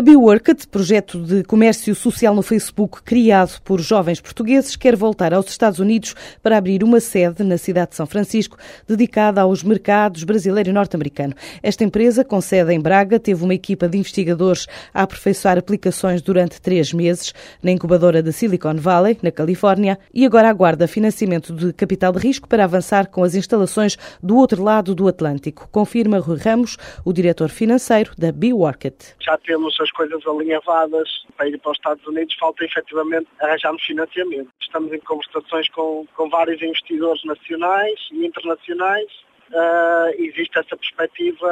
A BeWorked, projeto de comércio social no Facebook criado por jovens portugueses, quer voltar aos Estados Unidos para abrir uma sede na cidade de São Francisco dedicada aos mercados brasileiro e norte-americano. Esta empresa, com sede em Braga, teve uma equipa de investigadores a aperfeiçoar aplicações durante três meses na incubadora da Silicon Valley, na Califórnia, e agora aguarda financiamento de capital de risco para avançar com as instalações do outro lado do Atlântico, confirma Rui Ramos, o diretor financeiro da BeWorked. Já temos as coisas alinhavadas para ir para os Estados Unidos, falta efetivamente arranjarmos financiamento. Estamos em conversações com, com vários investidores nacionais e internacionais. Uh, existe essa perspectiva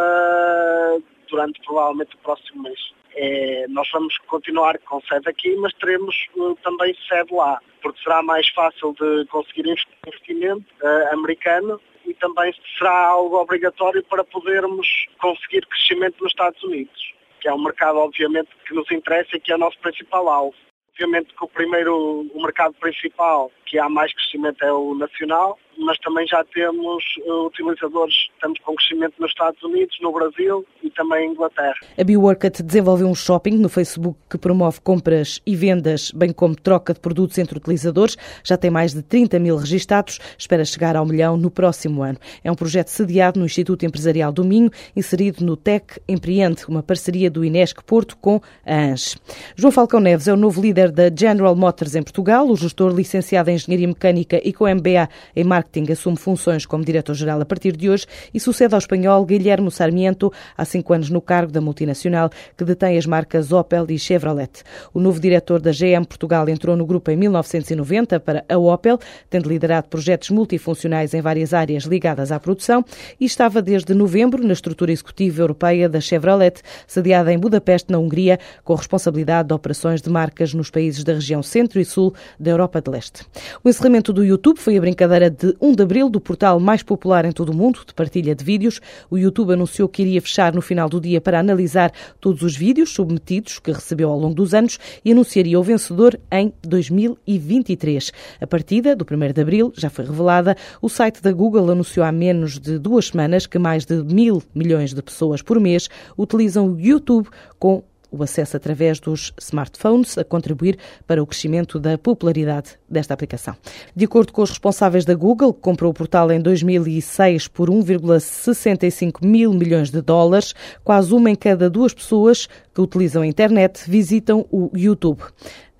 durante provavelmente o próximo mês. É, nós vamos continuar com sede aqui, mas teremos uh, também sede lá, porque será mais fácil de conseguir investimento uh, americano e também será algo obrigatório para podermos conseguir crescimento nos Estados Unidos que é um mercado, obviamente, que nos interessa e que é o nosso principal alvo. Obviamente que o primeiro, o mercado principal que há mais crescimento é o nacional, mas também já temos uh, utilizadores, estamos com crescimento nos Estados Unidos, no Brasil e também em Inglaterra. A BeWorkit desenvolveu um shopping no Facebook que promove compras e vendas, bem como troca de produtos entre utilizadores. Já tem mais de 30 mil registados, espera chegar ao milhão no próximo ano. É um projeto sediado no Instituto Empresarial do Minho, inserido no TEC Empreende, uma parceria do Inesc Porto com a ANS. João Falcão Neves é o novo líder da General Motors em Portugal, o gestor licenciado em Engenharia Mecânica e com MBA em Marketing assume funções como diretor-geral a partir de hoje e sucede ao espanhol Guilherme Sarmiento, há cinco anos no cargo da multinacional que detém as marcas Opel e Chevrolet. O novo diretor da GM Portugal entrou no grupo em 1990 para a Opel, tendo liderado projetos multifuncionais em várias áreas ligadas à produção e estava desde novembro na estrutura executiva europeia da Chevrolet, sediada em Budapeste, na Hungria, com responsabilidade de operações de marcas nos países da região centro e sul da Europa de Leste. O encerramento do YouTube foi a brincadeira de 1 de abril do portal mais popular em todo o mundo de partilha de vídeos. O YouTube anunciou que iria fechar no final do dia para analisar todos os vídeos submetidos que recebeu ao longo dos anos e anunciaria o vencedor em 2023. A partida do 1 de abril já foi revelada. O site da Google anunciou há menos de duas semanas que mais de mil milhões de pessoas por mês utilizam o YouTube com o acesso através dos smartphones a contribuir para o crescimento da popularidade desta aplicação. De acordo com os responsáveis da Google, que comprou o portal em 2006 por 1,65 mil milhões de dólares, quase uma em cada duas pessoas que utilizam a internet visitam o YouTube.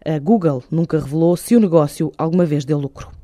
A Google nunca revelou se o negócio alguma vez deu lucro.